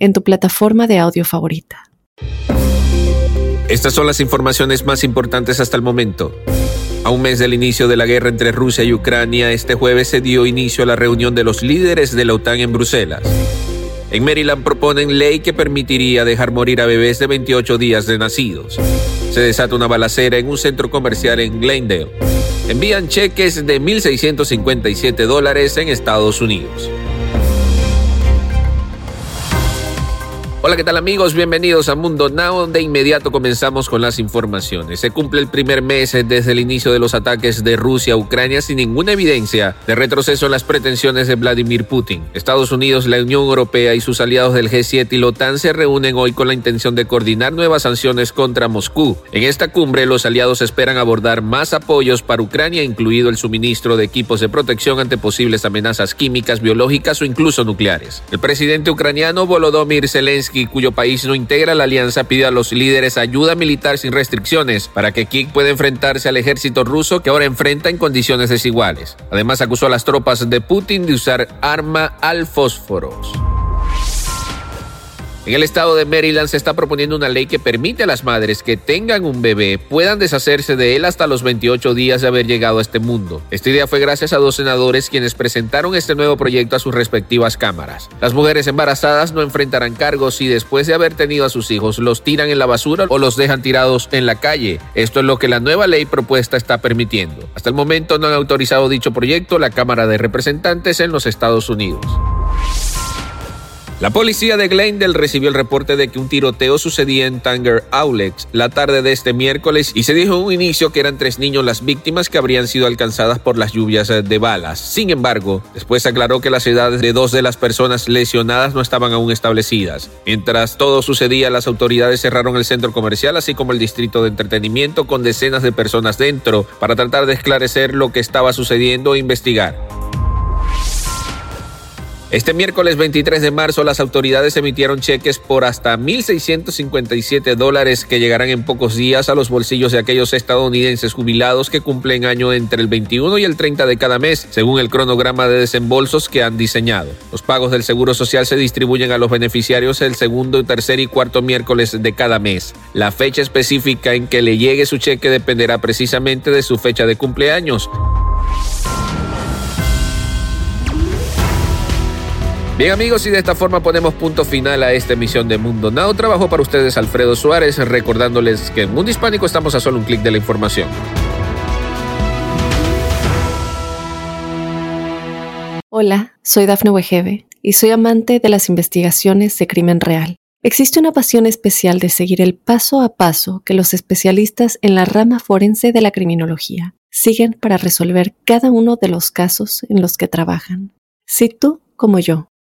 en tu plataforma de audio favorita. Estas son las informaciones más importantes hasta el momento. A un mes del inicio de la guerra entre Rusia y Ucrania, este jueves se dio inicio a la reunión de los líderes de la OTAN en Bruselas. En Maryland proponen ley que permitiría dejar morir a bebés de 28 días de nacidos. Se desata una balacera en un centro comercial en Glendale. Envían cheques de 1.657 dólares en Estados Unidos. Hola, ¿qué tal amigos? Bienvenidos a Mundo Now. De inmediato comenzamos con las informaciones. Se cumple el primer mes desde el inicio de los ataques de Rusia a Ucrania sin ninguna evidencia de retroceso en las pretensiones de Vladimir Putin. Estados Unidos, la Unión Europea y sus aliados del G7 y la OTAN se reúnen hoy con la intención de coordinar nuevas sanciones contra Moscú. En esta cumbre, los aliados esperan abordar más apoyos para Ucrania, incluido el suministro de equipos de protección ante posibles amenazas químicas, biológicas o incluso nucleares. El presidente ucraniano Volodymyr Zelensky cuyo país no integra la alianza, pide a los líderes ayuda militar sin restricciones para que Kiev pueda enfrentarse al ejército ruso que ahora enfrenta en condiciones desiguales. Además, acusó a las tropas de Putin de usar arma al fósforos. En el estado de Maryland se está proponiendo una ley que permite a las madres que tengan un bebé puedan deshacerse de él hasta los 28 días de haber llegado a este mundo. Esta idea fue gracias a dos senadores quienes presentaron este nuevo proyecto a sus respectivas cámaras. Las mujeres embarazadas no enfrentarán cargos si después de haber tenido a sus hijos los tiran en la basura o los dejan tirados en la calle. Esto es lo que la nueva ley propuesta está permitiendo. Hasta el momento no han autorizado dicho proyecto la Cámara de Representantes en los Estados Unidos. La policía de Glendale recibió el reporte de que un tiroteo sucedía en Tanger Aulex la tarde de este miércoles y se dijo en un inicio que eran tres niños las víctimas que habrían sido alcanzadas por las lluvias de balas. Sin embargo, después aclaró que las edades de dos de las personas lesionadas no estaban aún establecidas. Mientras todo sucedía, las autoridades cerraron el centro comercial así como el distrito de entretenimiento con decenas de personas dentro para tratar de esclarecer lo que estaba sucediendo e investigar. Este miércoles 23 de marzo las autoridades emitieron cheques por hasta 1.657 dólares que llegarán en pocos días a los bolsillos de aquellos estadounidenses jubilados que cumplen año entre el 21 y el 30 de cada mes, según el cronograma de desembolsos que han diseñado. Los pagos del Seguro Social se distribuyen a los beneficiarios el segundo, tercer y cuarto miércoles de cada mes. La fecha específica en que le llegue su cheque dependerá precisamente de su fecha de cumpleaños. Bien amigos, y de esta forma ponemos punto final a esta emisión de Mundo Now. Trabajo para ustedes Alfredo Suárez, recordándoles que en Mundo Hispánico estamos a solo un clic de la información. Hola, soy Dafne Wegebe y soy amante de las investigaciones de crimen real. Existe una pasión especial de seguir el paso a paso que los especialistas en la rama forense de la criminología siguen para resolver cada uno de los casos en los que trabajan. Si tú, como yo,